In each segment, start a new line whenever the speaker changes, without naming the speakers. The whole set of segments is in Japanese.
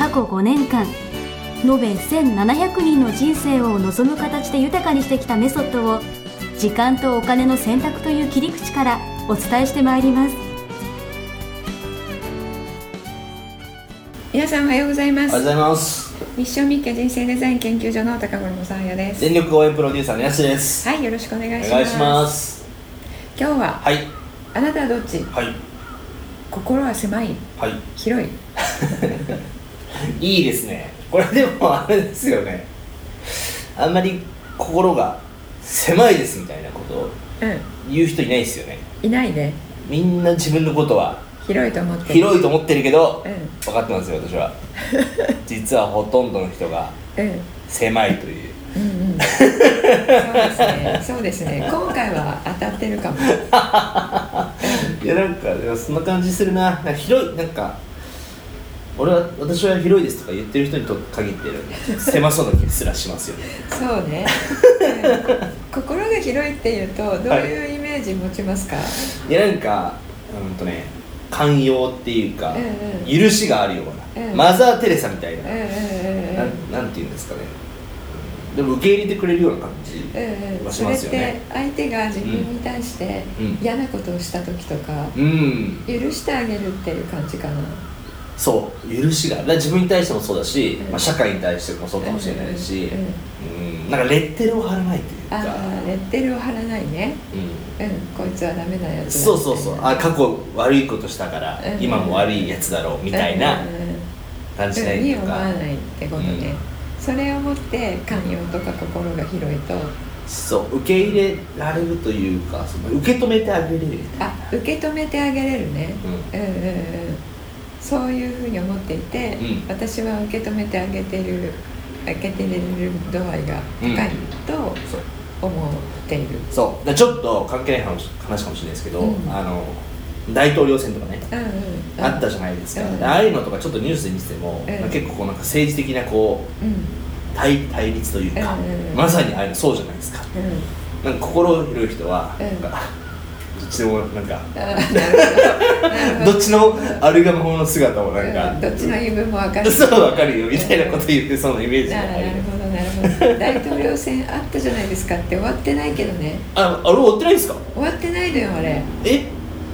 過去5年間延べ1700人の人生を望む形で豊かにしてきたメソッドを時間とお金の選択という切り口からお伝えしてまいります。
皆さんおはようございます。
おはようございます。
ミッションミッケ人生デザイン研究所の高頃もさあやです。
全力応援プロデューサーのやすです。
はいよろしくお願いします。
お願いします。
今日は
はい。
あなたはどっち？
はい。
心は狭い？
はい。
広い？
いいですね。これでもあれですよね。あんまり心が狭いですみたいなことを
う
言う人いないですよね。
んいないね。
みんな自分のことは
広いと思ってる。
広いと思ってるけど
うん。
分かってますよ私は。実はほとんどの人が
うん。
狭いという。
うんうん。そうですね。そうですね。今回は当たってるかも。
いやなんかでもそんな感じするな。なんか広いなんか俺は私は広いですとか言ってる人にと限ってる。狭そうな気すらしますよね。
そうね、う ん心が広いっていうとどういうイメージ持ちますか、
い。やなんかうんとね寛容っていうか、
うんうん。
許しがあるような、
うん。
マザー・テレサみたいな、
うんうんうんうん。
なんなんていうんですかね。うんでも受け入れてくれるような感じ
うんうん。
はし
それって
ますよね
相手が自分に対して
うん。
嫌なことをした時とか
うん。
許してあげるっていう感じかな
そう許しが自分に対してもそうだし、
うん。
まあ、社会に対してもそうかもしれないし、
うん。
なんかレッテルを貼らないというか。
レッテルを貼らないね。
うん。
うんこいつはダメなやつだ
そうそうそう。あ過去悪いことしたから、
うん。
今も悪いやつだろうみたいな感じない
に
とか、
思わないってことね、それをもって寛容とか心が広いと。
そう受け入れられるというかその受け止めてあげれる。
あ受け止めてあげれるね、
う
うん、うんうんそういうふうに思っていて、
うん。
私は受け止めてあげてる受けてれる度合いが高いと
そう。
思っている、
そう。だからちょっと関係ない話話かもしれないですけど、
うん。
あの大統領選とかね、
うんうん。うん、
あったじゃないですか、
うん。
ああいうのとかちょっとニュースで見てても、
うん。
結構こうなんか政治的なこう
うん。
対対立というか、
うん
まさにああいうのそうじゃないですか。
うん。
なんか心広い人は、
うん。
なんかどっちでもなんか
ど。
っちのあるがままの姿をなんか、
うんどっちの言い分も分かる
そうわかるよみたいなこと言ってそうなイメージがある
ほどなるほど。大統領選あったじゃないですかって終わってないけどね。
ああれ追ってないですか？
終わってないのよあれ。
え？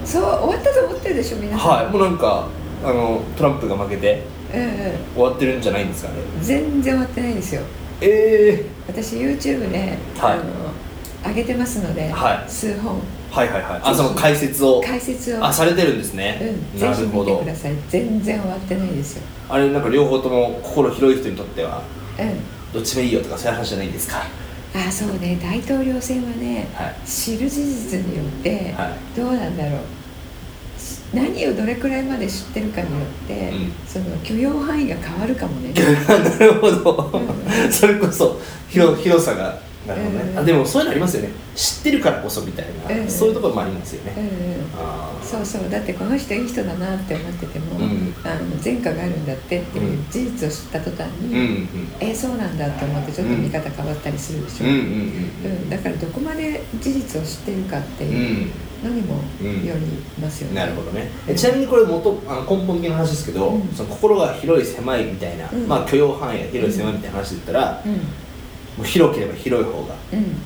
そう終わったと思ってるでしょ皆さん。
はいもうなんかあのトランプが負けて
うんうん。
終わってるんじゃないんですかね？
全然終わってないですよ。
え
私 YouTube で、
はい。
あの上げてますので、
はい。
数本。
ー、はいはいはい。あその解説を。
解説を。
あされてるんですね、
うん、
なるほど
見てください。全然終わってないですよ。
あれなんか両方とも心広い人にとっては
うん。
どっちもいいよとかそういう話じゃないんですか？
あそうね。大統領選はね
はい。
知る事実によって
は
どうなんだろう。し何をどれくらいまで知ってるかによって、
うん。
その許容範囲が変わるかもね。
なるほど、
うん。
それこそ広広さがなるほどね、
うん
あでもそういうのありますよね。知ってるからこそみたいな、
うん
そういうところもありますよね、
うんうん
あー。
そうそう。だってこの人いい人だなって思ってても、
うん。
あの前科があるんだってっていう
うん。
事実を知った途端に、
うんうん。
えそうなんだって思ってちょっと見方変わったりするでしょ、
うんうん
うんだからどこまで事実を知ってるかっていうん。のにもよりますよね、
なるほどね。えちなみにこれ元あの根本的な話ですけど、
うん。
その心が広い狭いみたいな、
うん。
まあ許容範囲が広い狭いみたいな話で言ったら、
うん
もう広ければ広い方が
うん。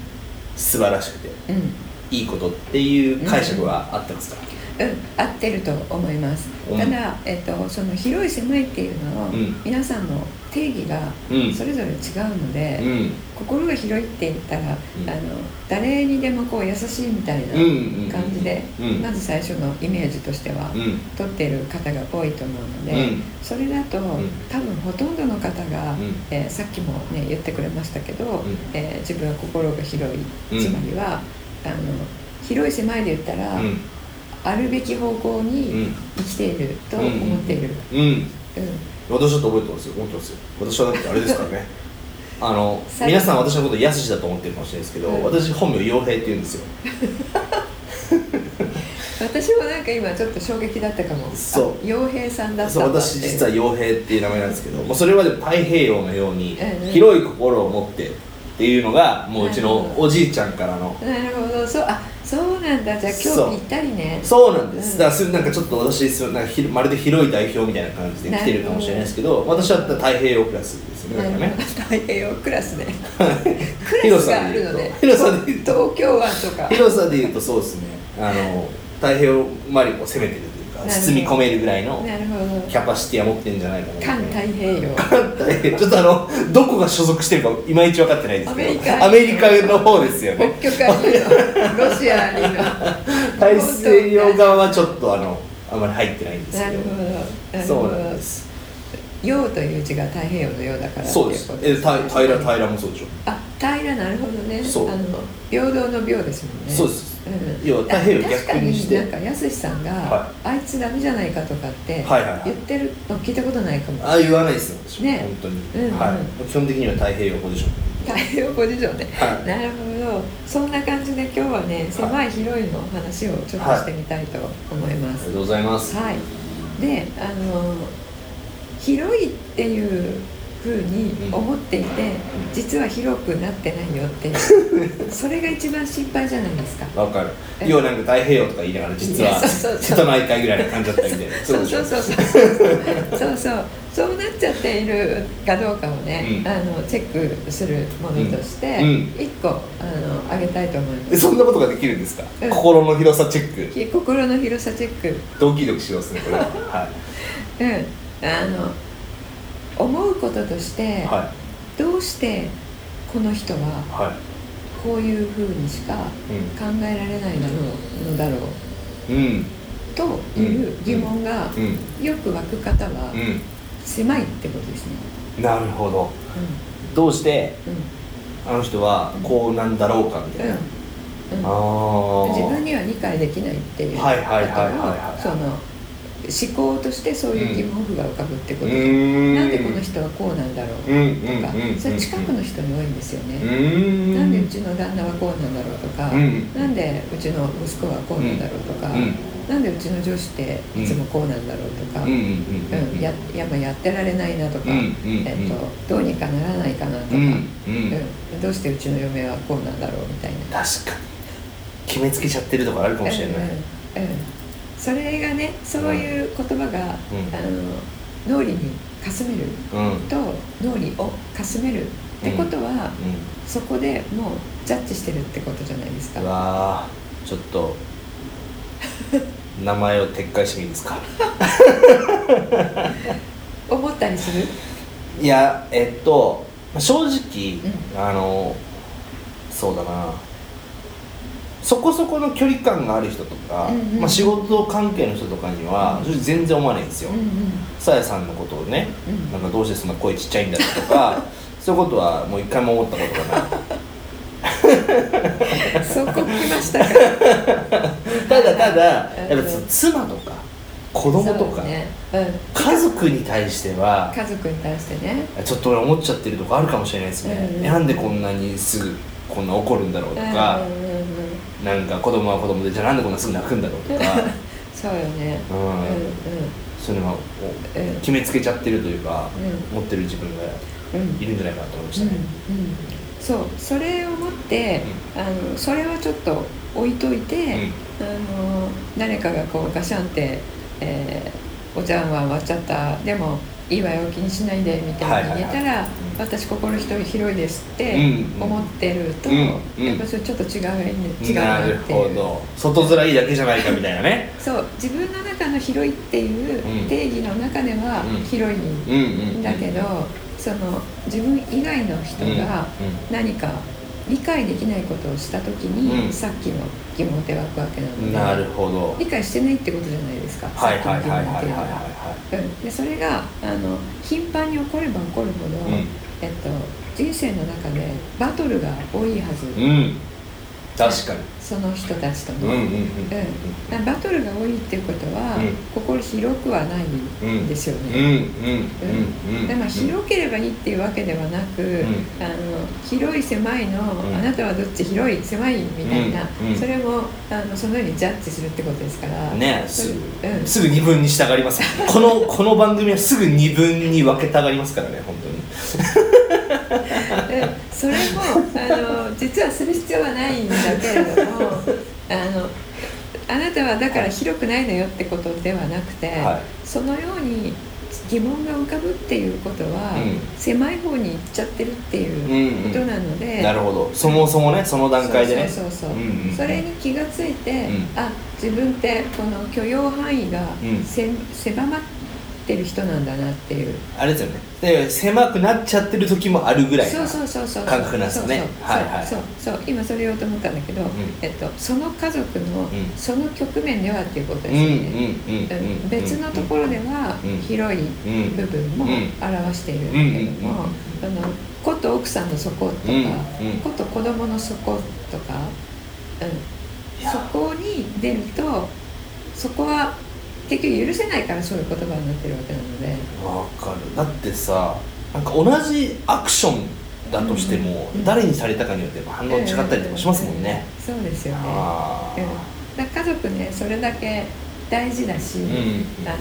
素晴らしくて
うん。
いいことっていう解釈はあってますか、
うん、合ってると思います。
うん。
ただ、えっと、その広い狭いっていうのを、
うん。
皆さんの定義が
うん。
それぞれ違うので、
うん。
心が広いって言ったら、
ん。
あの誰にでもこう優しいみたいな感じで、
うん。
まず最初のイメージとしては、
うん。
取っている方が多いと思うので、
うん。
それだと、
ん。
多分ほとんどの方が、
うん。
えーさっきもね言ってくれましたけど、
ん。
えー自分は心が広い、
うん。
つまりはあの広い狭いで言ったら、
うん。
あるべき方向
う
に
ん。
生きていると思っている、
うん。
うん
私だって覚えてますよ。思ってますよ。私はだってあれですからね。あの
最
皆さん私のことやすしだと思ってるかもしれないですけど、
うん
私本名傭兵って言うんですよ。
私もなんか今ちょっと衝撃だったかも。
そう。
あ洋平さんだった
そう私実は傭兵っていう名前なんですけどもうそれまでも太平洋のように広い心を持ってっていうのがもううちのおじいちゃんからの
なるほど。そうあそうなんだ。じゃあ今日ぴったりね。
そうなんです、
うん。
だからそれなんかちょっと私そなんかひまるで広い代表みたいな感じで来てるかもしれないですけど私は太平洋クラスですよねだからね
太平洋クラスね。クラ
広
スがあるのね。
広さで言うと。
東京湾とか。
広さで言うとそうですね。あの太平洋周りを攻めてる包み込めるぐらいのキャパシティは持ってるんじゃないかな
環太平洋。
環太ちょっとあのどこが所属してるかいまいち分かってないですけど
アメリカ
の方ですよね。
北極海のロシアにの。
大西洋側はちょっとあのあんまり入ってないんですけど。
なるほど。なる
そうなんです。
洋という字が太平洋の洋だから
そうです。えた平ら平らもそうでしょ。
あ平らなるほどね。
そう。
あの平等の平ですもんね。
そうです
うん。
要は太平洋
あ
逆にして。
確かになんかやすしさんが、
は
あいつダメじゃないかとかって
はい。はいはい
言ってるの聞いたことないかも。
ああ言わないですよ私
ね。
本当に、
うん。うん
はい。基本的には太平洋ポジション。
太平洋ポジションね、
はい。
なるほど。そんな感じで今日はね狭い広いの話をちょっとしてみたいと思います。
ありがとうございます。
はい、であの広いっていうふうに思っていて、実は広くなってないよって。い うそれが一番心配じゃないですか。
わかる。
え？
要はなんか太平洋とか言いながら実は瀬戸内海ぐらいの感じだったみたいな。
そうそうそうそうそう。そうそう。なっちゃっているかどうかをね、
うん。
あのチェックするものとして一個あのあげたいと思いま
え
す、
そんなことができるんですか、
うん。
心の広さチェック。
き心の広さチェック。
ドキドキしますねこれ。はは
うん。あの思うこととして、
い。は
どうしてこの人はこういうふうにしか
い
考えられないだろうのだろう
うん。うん。
という疑問が
うん。
よく湧く方は
う
狭いってことですね。
んなるほど。どうして
うん。
あの人はこうなんだろうかみたいな、
うん。うん。自分には理解できないっていう
はいはいはいはいはい
その思考としてそういう疑問符が浮かぶってこと
う
で、
ーん。
なんでこの人はこうなんだろうとか、それ近くの人に多いんですよ
う
ね、
ーん。
なんでうちの旦那はこうなんだろうとか、
うん。
なんでうちの息子はこうなんだろうとか、
うん。
なんでうちの上司っていつもこうなんだろうとか、
うん
ややまあやってられないなとか、えっと、どうにかならないかなとか、
うん
どうしてうちの嫁はこうなんだろうみたいな。
確かに。決めつけちゃってるとこあるかもしれない、
うんうんそれがねそういう言葉が、
うん。
あの脳裏にかすめると脳裏をかすめるってことは、そこでもうジャッジしてるってことじゃないですか。
うわーちょっと名前を撤回してもいいですか？
思ったりする？
いやえっと正直、
う
あのそうだなそこそこの距離感がある人とか、
うんうん。
まあ、仕事関係の人とかには全然思わないんですよ。
うんうん。
さやさんのことをね、
うん
なんかどうしてそんな声ちっちゃいんだろうとか そういうことはもう一回も思ったことがない。
そこ来ましたか
ただただやっぱ
うん
妻とか子供とか、
ね。うん、
家族に対しては
家族に対してね。
ちょっと俺思っちゃってるとこあるかもしれないですね、
うんうん。
なんでこんなにすぐこんな怒るんだろうと
うん
か、
うんうんうん
なんか子供は子供でじゃあなんでこんなすぐ泣くんだろうとか。
そうよね。
うん。
うんうん。
そういうのが決めつけちゃってるというか、
う
持ってる自分が
うん。
いるんじゃないかなと思いまし
うん
たね、
うんそう。それをもって、あのそれはちょっと置いといて、あの誰かがこうガシャンって、えーお茶碗は割っちゃった。でもいいわよ気にしないでみたいに言えたら、
はいはいはい。
私心一人広いですって
うん
思ってると、
うんうん。
やっぱそれちょっと違う違う
なるほど。外面いいだけじゃないかみたいなね。
そう。自分の中の広いっていう
うん。
定義の中では
うん。
広い
うんうん
んだけど、その自分以外の人が何か理解できないことをした時に、
うん。
さっきの疑問って湧くわけなので
なるほど。
理解してないってことじゃないですか、さっきの疑問っていうのは。それがあの頻繁に起これば起こるほど、
うん。
えっと、人生の中でバトルが多いはず、
うん。確かに
その人たちとの。
うんうんうん
うん、バトルが多いっていうことは、
うん。
心冷広くはないんですよね。
うん。うん。うん。うん。
でまあ、広ければいいっていうわけではなく、
ん。
あの広い狭いの、
ん。
あなたはどっち広い狭いみたいな、それもあのそのようにジャッジするってことですから。
ねすぐ、
うん。
すぐ二分にしたがります。このこの番組はすぐ二分に分けたがりますからね本当に。
でそれもあの実はする必要はないんだけれども あのあなたはだから広くないのよってことではなくて、
はい。
そのように疑問が浮かぶっていうことは、
うん。
狭い方に行っちゃってるっていうことなので、
なるほど。そもそもねその段階でね。
そうそうそうそう、
うんうんうん。
それに気がついて、
うん。
あ自分ってこの許容範囲が
うん。
せ、狭まってる人なんだなっていう。
あれですよね。で狭くなっちゃってる時もあるぐらい
そう
な
そうそうそう。
感覚なんですよね。
そうそう
はいはい。
そうそう。そう今それ言おうと思ったんだけど、
ん。
えっと、その家族の、
ん。
その局面ではっていうことですよね、
うん
別のところでは
うん。
広い
うん
部分も
うん。
表しているんだけども、あのこと奥さんの底とか、こと子供の底とか、
い
うん、
や。
そこに出るとそこは結局許せないからそういう言葉になってるわけなので。
わかる。だってさなんか同じアクションだとしても、
うん。
誰にされたかによって反応違ったりとかしますもんね、
うん。そうですよね、
あ
うん、家族ねそれだけ大事だし、
うん。
あの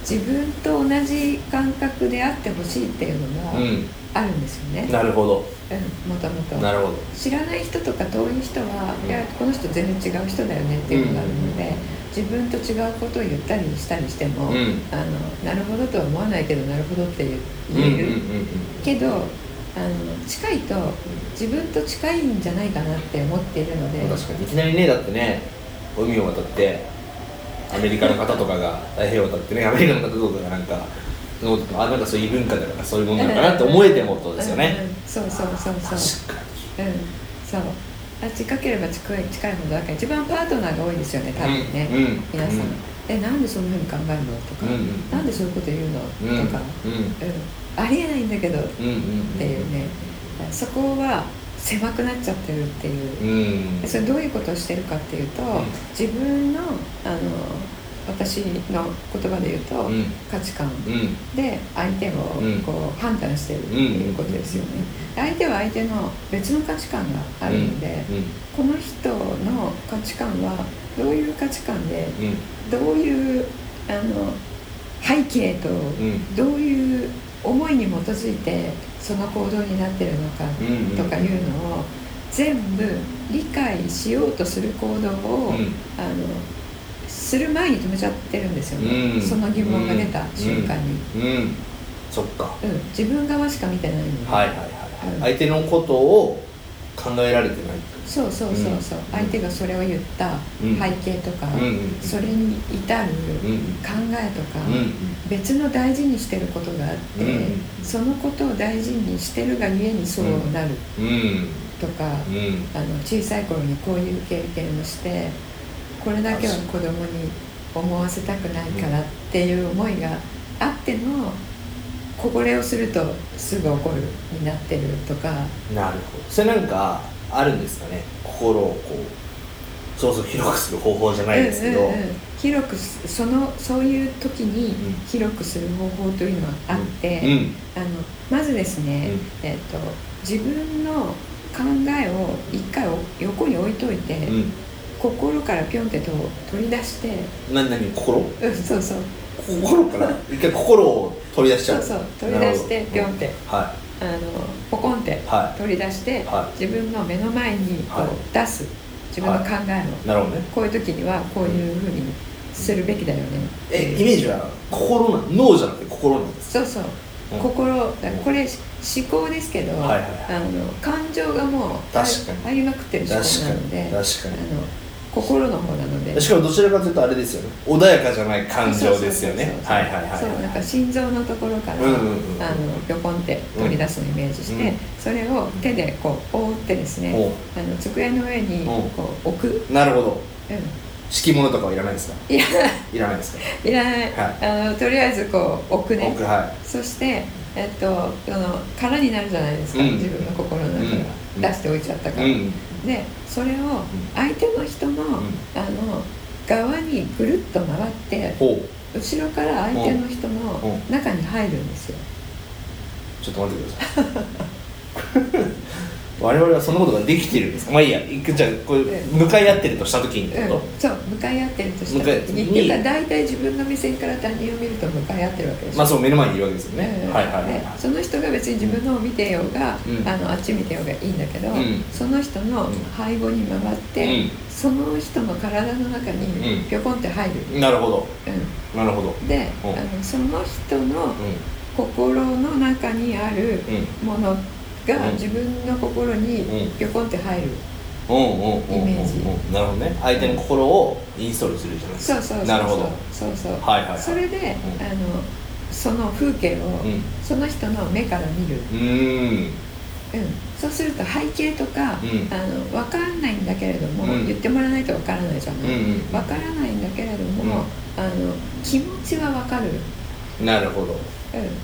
自分と同じ感覚であってほしいっていうのが
あうん
あるんですよね、
なるほど。
うん、もともと。
なるほど。
知らない人とか遠い人は、
うん。
いやこの人全然違う人だよねっていうのがあるので、自分と違うことを言ったりしたりしても、
うん。
あのなるほどとは思わないけどなるほどって言える、
うんうんうんうん。
けどあの近いと自分と近いんじゃないかなって思っているので。
確かに。いきなりねだってね海を渡ってアメリカの方とかが太平洋を渡ってねアメリカの方とかがなんかのあなんかそういう文化だからそういうものなのかなって思えてもってことですよね、
うんうんそうそうそうそう。
確か
うんそう。あ近ければ近い近いほどだから一番パートナーが多いですよね多分ね、
うんうん
皆さん、
うん。
えなんでそんなふうに考えるのとか、
うんうん
なんでそういうこと言うの、
に
とか、
うん
うん、ありえないんだけど。っていうね、そこは狭くなっちゃってるっていう。
うん。
それどういうことをしてるかっていうと、
ん。
自分のあの私の言葉で言うと、
うん。
価値観。
うん。
で相手を
うん。
こう判断してるっていうことですよね、相手は相手の別の価値観があるので、この人の価値観はどういう価値観でどういうあの背景と
ん。
どういう思いに基づいてその行動になってるのか
うん。
とかいうのを全部理解しようとする行動を、
うん。
あのする前に止めちゃってるんですよね、
うん。
その疑問が出た瞬間に、
うん。うん。そっか。
うん。自分側しか見てないので、
はいはいはい、
うん。
相手のことを考えられてない。
そうそうそうそう、
うん。
相手がそれを言った
うん。
背景とか、それに至る
うん
考えとか、
うん
別の大事にしてることがあって、
うん
そのことを大事にしてるがゆえにそうなる
うん。
とか、
うん。
あの小さい頃にこういう経験をしてこれだけは子供に思わせたくないからっていう思いがあってのこぼれをするとすぐ怒るになってるとか。
なるほど。それなんかあるんですかね。心をこうそうそう広くする方法じゃないですけど、
うんうんうん。広くすそのそういう時に
うん。
広くする方法というのはあって、
うん。
あのまずですね、えっと自分の考えを一回お横に置いといて、
うん
心からピョンってと取り出して、
何何心？
うん、そうそう。
心から？一回心を取り出しちゃう。
そうそう。取り出してピョンって。
は
あのポコンって
は
取り出して、
は
自分の目の前にこう、
はい。
出す。自分の考えを、
いなるほどね。
こういう時にはこういうふうにするべきだよね
えイメージは心な脳じゃなくて心なんです
そうそう、
うん。
心だこれ思考ですけど、
はいはい
あの感情がもうあ
確かに。
ありまくってる思考
確かに。
なので
確か
あの心の方なので。
にしかもどちらかというとあれですよね。穏やかじゃない感情ですよね。はいはいはい
そうなんか心臓のところから、
うんうんうん。
あのピョコンって取り出すのをイメージして、
うん。
それを手でこう覆ってですね、
おう。
あの机の上に
う。ん
こう置く、
なるほど。
うん、
敷物とかはいらないですか？
いらない
いらないですか？
いらない、
は
あのとりあえずこう置くね。
僕は
そしてえっとその空になるじゃないですか、
うん。
自分の心の中
うん。
が出しておいちゃったから、
うん
でそれを相手の人の、あの側にぐるっと回って
ほ
後ろから相手の人の中に入るんですよ。
ちょっと待ってください 我々はそんなことができてるんですか？まあいいや。じゃあこれ向かい合ってるとした時にってこと、
うん、そう向かい合ってるとした時に。っていうか大体自分の目線から他人を見ると向かい合ってるわけでしょ。
まあそう目の前にいるわけですよね、
うん、
はいはいはい、
その人が別に自分のを見てようが、うん、あのあっち見てようがいいんだけど、その人の背後に回って、その人の体の中にぴょこんって入る、
なるほど、なるほど。
で、あのその人の心の中にあるものが自分の心にぴょこんって入る。イメージ。
なるほどね。相手の心をインストールするじゃないですか。
そうそう
なるほど。
そうそう、
はいはい、
それで、あのその風景を、その人の目から見る。
うん。
うん、そうすると背景とか、うん、あの分からないんだけれども、うん、言ってもらわないと分からないじゃない、うんうん、分からないんだけれども、あの気持ちは分かる
なるほど。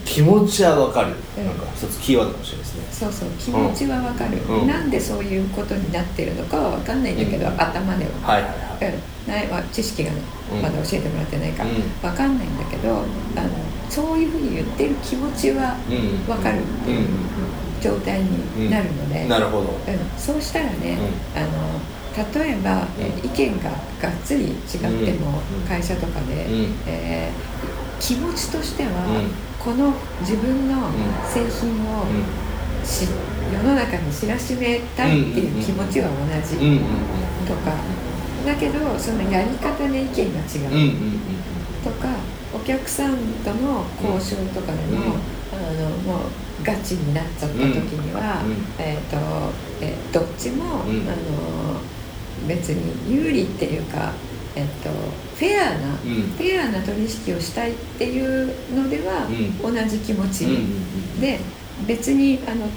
気持ちはわかる、うん、なんか一つキーワードかもしれないですね。
そうそう気持ちはわかる、うん、なんでそういうことになってるのかはわかんないんだけど、うん、頭では。
はいはいはい、
うん、ないまあ、知識が、ね、まだ教えてもらってないから、わかんないんだけどあのそういうふうに言ってる気持ちはわかるっていう状態になるので、
なるほど、
そうしたらね、あの例えば、意見ががっつり違っても、会社とかで、えー、気持ちとしては、この自分の製品をし世の中に知らしめたいっていう気持ちは同じとか。だけどそのやり方で意見が違う。とかお客さんとの交渉とかでもあのもうガチになっちゃった時には、えーとえー、どっちも、あの別に有利っていうかえっと、フェアな、うん、フェアな取引をしたいっていうのでは、同じ気持ち、で別にあの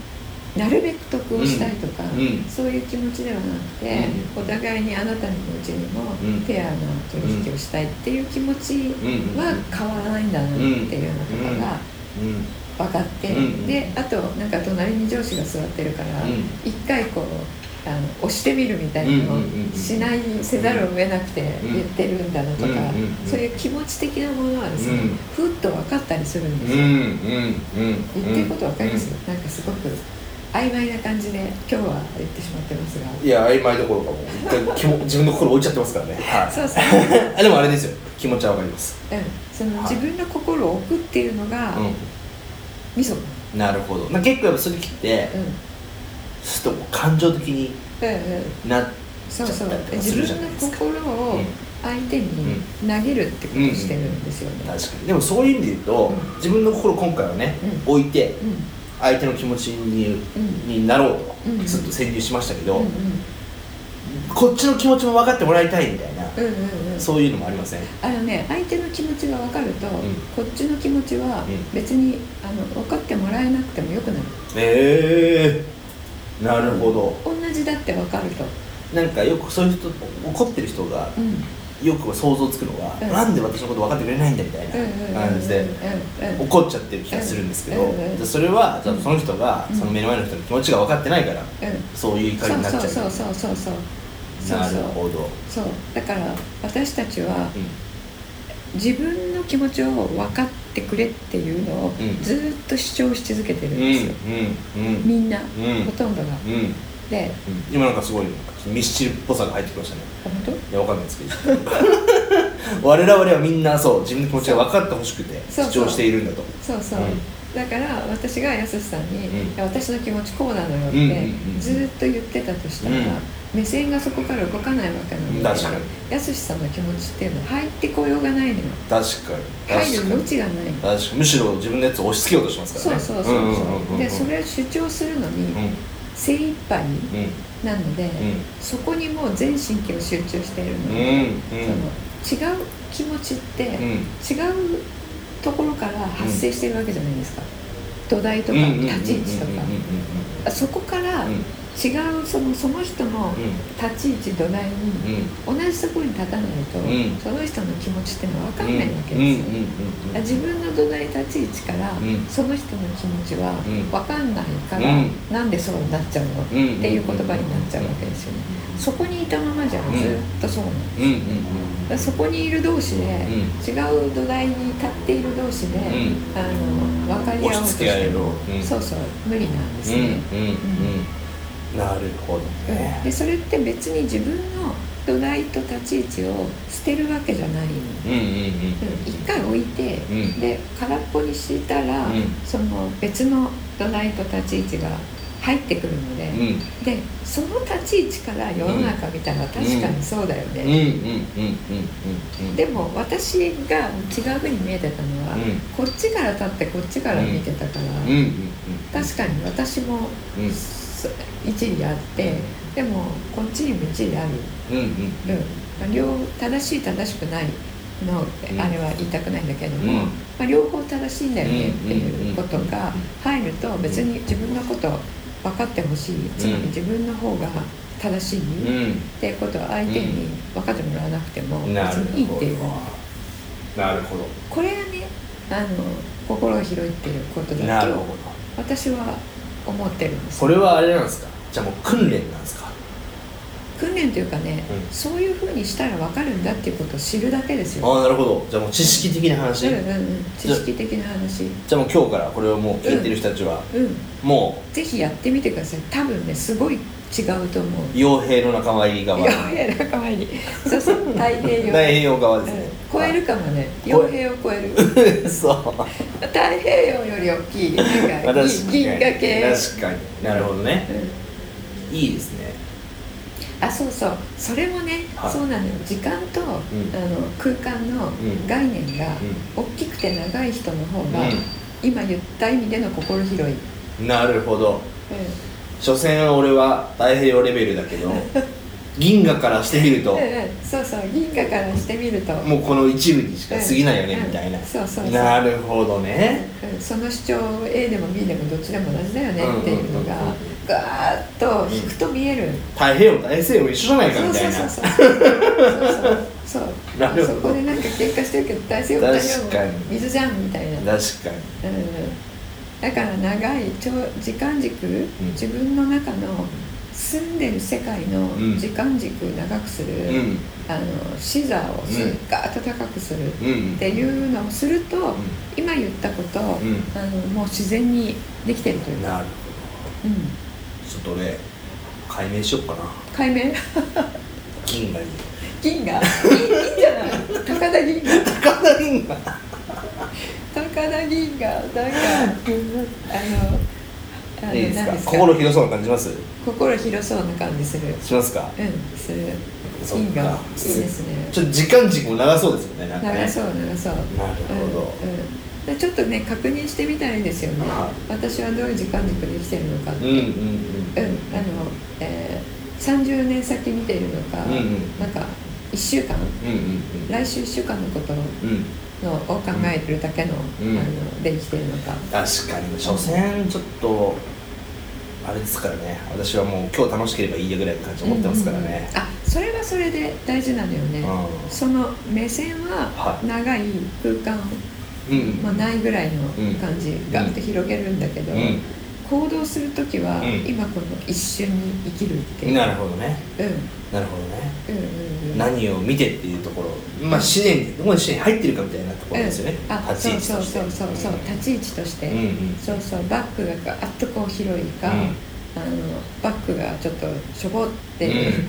なるべく得をしたいとか、そういう気持ちではなくて、お互いにあなたの気持ちにも、フェアな取引をしたいっていう気持ちは変わらないんだなっていうようなことが分かって、であとなんか隣に上司が座ってるから一、回こうあの押してみるみたいなのをしないせざるを得なくて言ってるんだなとか、そういう気持ち的なものはですね、ふっと分かったりするんですよ、言ってること分かります、なんかすごく曖昧な感じで今日は言ってしまってますが。
いや曖昧どころかもう一回 自分の心置いちゃってますからね、はい、
そうそう。
あでもあれですよ。気持ちは分かります、
うん、その自分の心を置くっていうのが、うん、味噌
なるほど、まあ、結構やっぱそれ切って、うんちょっと感情的になっちゃったりとかするじゃないですか、
自分の心を相手に投げるってことをしてるんですよね、
うん。うん、確かに。でもそういう意味で言うと、自分の心今回はね、置いて、相手の気持ちに,、になろうとずっと潜入しましたけど、こっちの気持ちも分かってもらいたいみたいな、うんうんうん、そういうのもありません？
あのね相手の気持ちが分かると、うん、こっちの気持ちは別に、あの分かってもらえなくてもよくなる。
ええーなるほど。
同じだって分かると。
なんかよくそういう人怒ってる人が、よく想像つくのは、うん、なんで私のこと分かってくれないんだみたいな感じで怒っちゃってる気がするんですけど、それはその人が、その目の前の人の気持ちが分かってないから、そういう怒りになっちゃう。
そうそうそうそう
そうなるほど。
そう。だから私たちは、自分の気持ちを分かってくれっていうのをずっと主張し続けてるんですよ、みんな、ほとんどが、で、
今なんかすごいミスチルっぽさが入ってきましたね。
本当？い
やわかんないですけど。我々はみんなそう自分の気持ちが分かってほしくて主張しているんだと。
そうそう、だから私がやすしさんに、私の気持ちこうなのよってずっと言ってたとしたら、目線がそこから動かないわけなので確かに。やすしさんの気持ちっていうのは入ってこようがないのよ。
確かに。
入る余地がない。
確かに。むしろ自分のやつを押し付けようとしますからね。
そうそうそうそう。でそれを主張するのに精一杯なので、そこにもう全神経を集中しているの。で、その違う気持ちって、違うところから発生してるわけじゃないですか、土台とか立ち位置とか、そこから違うそのその人の立ち位置土台に同じところに立たないと、その人の気持ちっていうのは分かんないわけですよ、自分の土台立ち位置からその人の気持ちは分かんないから、なんでそうなっちゃうの？っていう言葉になっちゃうわけですよねそこにいたままじゃん、ずっとそうなの、
うんうんうん、
そこにいる同士で、違う土台に立っている同士で、あの分かり合おうとしても、そうそう無理なんですね。
なるほど、ね、
でそれって別に自分の土台と立ち位置を捨てるわけじゃないの、一回置いて、うん、で空っぽにしたら、うん、その別の土台と立ち位置が入ってくるので、うん、でその立ち位置から世の中見たら確かにそうだよね。でも私が違うふうに見えてたのは、うん、こっちから立ってこっちから見てたから、確かに私も、一理あってでもこっちにも一理ある、うんうん、両正しい正しくないのあれは言いたくないんだけども、まあ、両方正しいんだよねっていうことが入ると別に自分のこと分かってほしい。つまり自分の方が正しい、っていうことは相手に分かってもらわなくても別にいいっていう。
なるほど。
これはねあの心が広いっていうことだと私は思ってるんです。
これはあれなんですか？じゃあもう訓練なんですか？
訓練というかね、うん、そういうふうにしたら分かるんだっていうことを知るだけですよ。
ああなるほど。じゃあもう知識的な話、
うんうんうん。知識的な話。
じゃあもう今日からこれをもう聞いてる人たちは、うん、うん、も
うぜひやってみてください。多分ねすごい違うと思う。
傭兵の仲間入り側。
傭兵の仲間入り。そうそう太平洋。
太平洋側ですね、
超えるかもね。傭兵を超える。
そう。
太平洋より大きい。なんか 銀河系。
確かに。なるほどね、うん、いいですね
あそうそう。それもね、はい、そうなのよ。時間と、うん、あの空間の概念が大きくて長い人の方が、うん、今言った意味での心広い。
なるほど、うん、所詮俺は太平洋レベルだけど 銀河からしてみると、うんうん、
そうそう。銀河からしてみると。
もうこの一部にしか過ぎないよね、みたいな、
そうそう
なるほどね、
その主張 A でも B でもどっちでも同じだよねっていうのが、ガーッと引くと見える、
太平洋大西洋一緒じゃないかみたいな。
そうそうそうそう。そうそうそこでなんか喧嘩してるけど大西洋大西洋水じゃんみたいな。
確かに、うん。
だから長い長時間軸、自分の中の住んでる世界の時間軸長くする、うん、あの視座をす、うん、ガーッと高くするっていうのをすると、うん、今言ったこと、あのもう自然にできてるというか。なる。
ほど、うん、ちょっと俺解明しよっかな。
解明？
銀河に。
銀河？いいいいんじゃない。高田銀河。
高田銀河。
高田銀河。なんかあの
いいですか？心広そうな感じます？
心広そうな感じする。
しますか？
うんする。銀がいいですね。
ちょっと時間軸も長そうですよねね。
長そう長そう。なる
ほど、
うんうん、ちょっとね確認してみたらいいですよね、はい、私はどういう時間軸で生きてるのかって。うんうんうん、うん、あの、えー、30年先見ているのか、うんうん、なんか1週間、うんうんうん、来週1週間のことを、うん。のを考えてるだけの,、あので生きてるのか。
確かに所詮ちょっとあれですからね。私はもう今日楽しければいいやぐらいの感じ思ってますからね、
うんうん、あそれはそれで大事なのよね、うん、その目線は長い空間、はい、まあ、ないぐらいの感じ、ガンって広げるんだけど、行動する時は、今この一瞬に生きるっていう。
なるほどね。うんなるほどね、うんうんうん、何を見てっていうところ。まあ思念どこに思念入ってるかみたいなところですよね、うん、あ立ち位置として。そうそうそうそう、
立ち位置として、うんうん、そうそう。バックがガッとこう広いか、うん、あのバックがちょっとしょぼっていう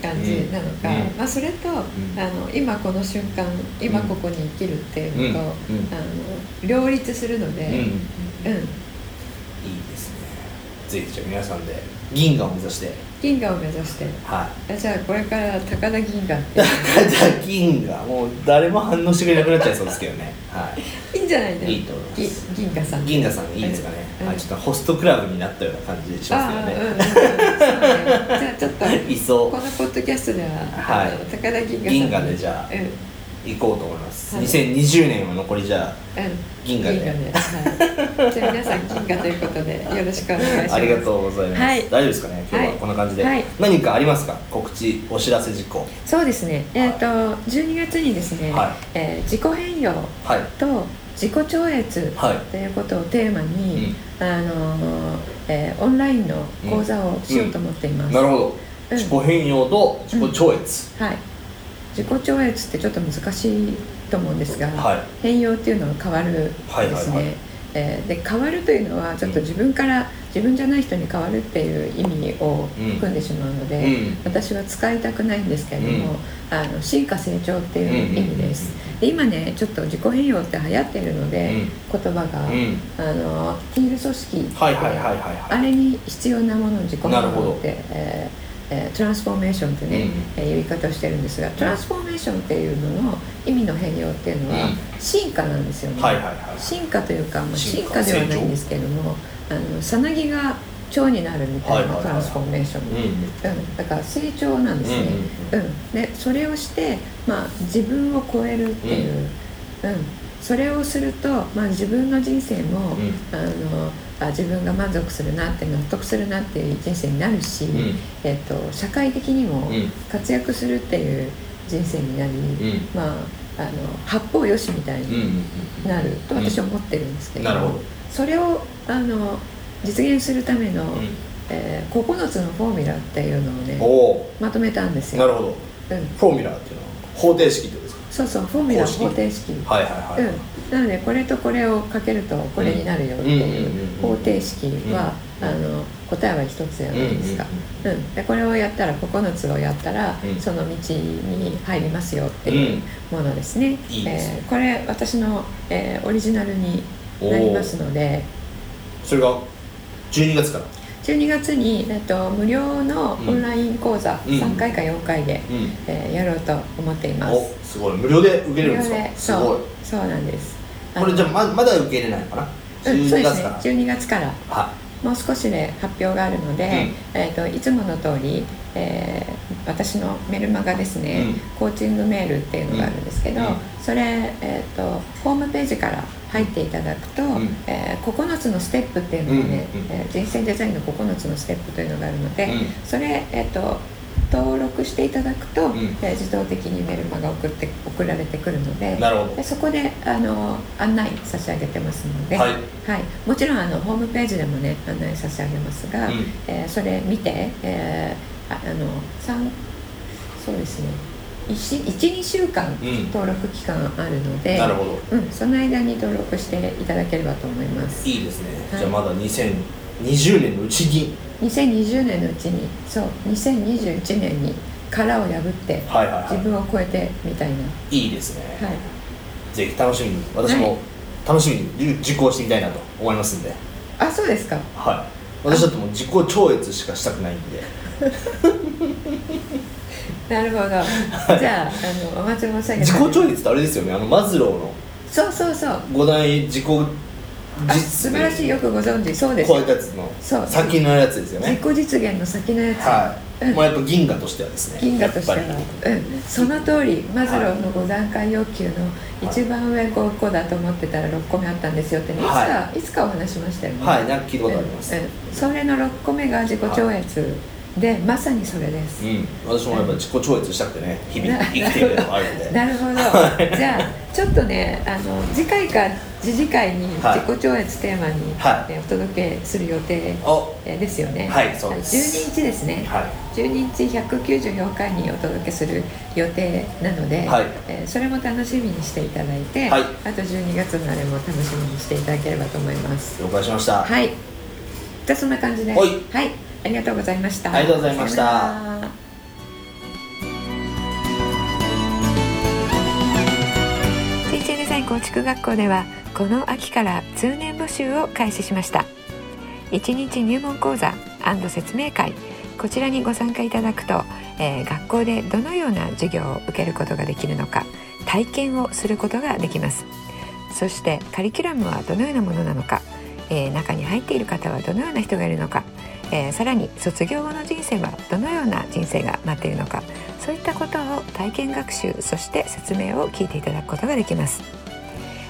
感じなのか、まあ、それと、あの今この瞬間今ここに生きるっていうのと、あの両立するので、うん
いいですね。ぜひじゃあ皆さんで銀河を目指して
銀河を目指してはい。じゃあこれから高田銀河って。
高田銀河。もう誰も反応してくれなくなっちゃいそうですけどね。は
い。いいんじゃないで
いいと思います。
銀河さん。
銀河さんいいですかね、うん、はい、ちょっとホストクラブになったような感じしますよね、うんうん、じ
ゃあちょっと
いそう。
このポッドキャストでは、はい、高田銀河さん
銀河でじゃあ、うん行こうと思います、はい、2020年は残りじゃあ、うん、銀河で。銀河で、
はい、じゃあ皆さん 銀河ということでよろしくお願いします。あ
りがとうございます、はい、大丈夫ですかね？今日はこんな感じで、はい、何かありますか？告知お知らせ事項。
そうですね。えっ、ー、と12月にですね、はい、えー、自己変容と自己超越ということをテーマに、うん、あのー、えー、オンラインの講座をしようと思っています、
うん、なるほど。自己変容と自己超越、
はい自己超越ってちょっと難しいと思うんですが、
はい。
変容っていうのは変わるですね、
はいはいはい。
えーで変わるというのはちょっと自分から自分じゃない人に変わるっていう意味を含んでしまうので、
うん。
私は使いたくないんですけれども、
うん。
あの進化成長っていう意味です、で今ねちょっと自己変容って流行っているので、言葉が、
うん。
あのティール組織
は
あれに必要なものを自己変容って、えーえートランスフォーメーションってね、
うん。
えー言い方をしてるんですがトランスフォーメーションっていうのの意味の変容っていうのは
うん。
進化なんですよね、進化というか、まあ、
進化。
ではないんですけれどもあのさなぎが蝶になるみたいなトランスフォーメーション、
うん
うん、だから成長なんですね、
う
うんでそれをして、まあ、自分を超えるっていう、うん。それをすると、まあ、自分の人生も、
うん。
あのあ自分が満足するなって納得するなっていう人生になるし、
ん。
えっと社会的にも
うん。
活躍するっていう人生になり、
ん。
まあ、あの八方よしみたいになると私は思ってるんですけど,、それをあの実現するための、
うん。
えー9つのフォーミュラっていうのをねまとめたんですよ。
なるほど。
うん、
フォーミュラーっていうのは方程式ってこと
そうそうフォーミュラ方程式、
はいはいはい、
うん、なのでこれとこれをかけるとこれになるよっていう方程式は、あの答えは一つじゃないですか、うんでこれをやったら9つをやったら、
うん。
その道に入りますよっていうものですね,、
いいですね。
えーこれ私の、えーオリジナルになりますので。
それが12月から？
12月に、えっと、無料のオンライン講座
うん。
3回か4回で、
うん。
えーやろうと思っています、
おすごい。無料で受けれるんですか？すごい。
そう。そうなんです。
これじゃあ
あ
ままだ受け入れないのかな？
のうんそう
12
ですね。
月から、
12月から。
は
もう少しで発表があるので、えー、といつもの通り、えー私のメルマガですね、コーチングメールっていうのがあるんですけど、
うん。
それ、えー、とホームページから入っていただくと、
ん。
えー9つのステップっていうのがね、
うんうん
えー人生デザインの9つのステップというのがあるので、
うん。
それ、えー、と登録していただくと、
ん。
えー自動的にメルマガ送って送られてくるので
なるほど。
でそこであの案内差し上げてますので、
はい。
もちろんあのホームページでもね案内差し上げますが、
うん。
えーそれ見て、えーああの三そうですね12週間
うん。
登録期間あるので、
なるほど。
うん、その間に登録していただければと思います。
いいですね、
はい。
じゃあまだ2020年のうちに。
2020年のうちに。そう2021年に殻を破って
はいはいは
自分を超えてみたいな、
いいいですね、
はい、
ぜひ楽しみに私
は
も楽しみに実行してみたいなと思いますんで。
あそうですか。
はい。私だってもう自己超越しかしたくないんで
なるほど。じゃああのお待ち申し上げ
自己超越ってあれですよね。あのマズローの。
そうそうそう。
五大自己
あ素晴らしいよくご存知。そうです
こういったやつの
そう。
先のやつですよね。
自己実現の先のやつ、
はい、
うん。
もうやっぱ銀河としてはですね。
銀河としては。うん、その通りマズローの5段階欲求の一番上5個だと思ってたら6個目あったんですよってね。い。つか、、
はい
つかお話しましたよね。
はい。なんか聞いたことあります。
うん。うん。それの6個目が自己超越でまさにそれです、
うん、私もやっぱ自己超越したくてね日々生きているのもあるんで。
なるほど。じゃあちょっとねあの次回か次次回に
はい。
自己超越テーマに、
はい。
えお届けする予定ですよね。
はいそうです。
12日ですね、
はい。
12日194回にお届けする予定なので、
はい。
えーそれも楽しみにしていただいて、
はい。
あと12月のあれも楽しみにしていただければと思います。
了解しました、
はい。じゃあそんな感じで。
はい
ありがとうございました。
ありがとうございました。
人生デザイン構築学校ではこの秋から通年募集を開始しました。1日入門講座説明会こちらにご参加いただくと、えー学校でどのような授業を受けることができるのか体験をすることができます。そしてカリキュラムはどのようなものなのか、えー中に入っている方はどのような人がいるのか、えーさらに卒業後の人生はどのような人生が待っているのかそういったことを体験学習そして説明を聞いていただくことができます。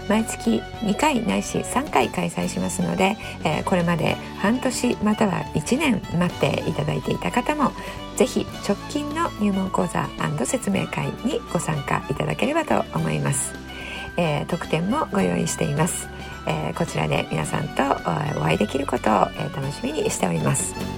毎月2回ないし3回開催しますので、えーこれまで半年または1年待っていただいていた方もぜひ直近の入門講座説明会にご参加いただければと思います、えー特典もご用意しています、えーこちらで皆さんとお会いできることを、え楽しみにしております。